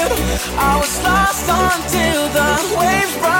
I was lost until the waves brought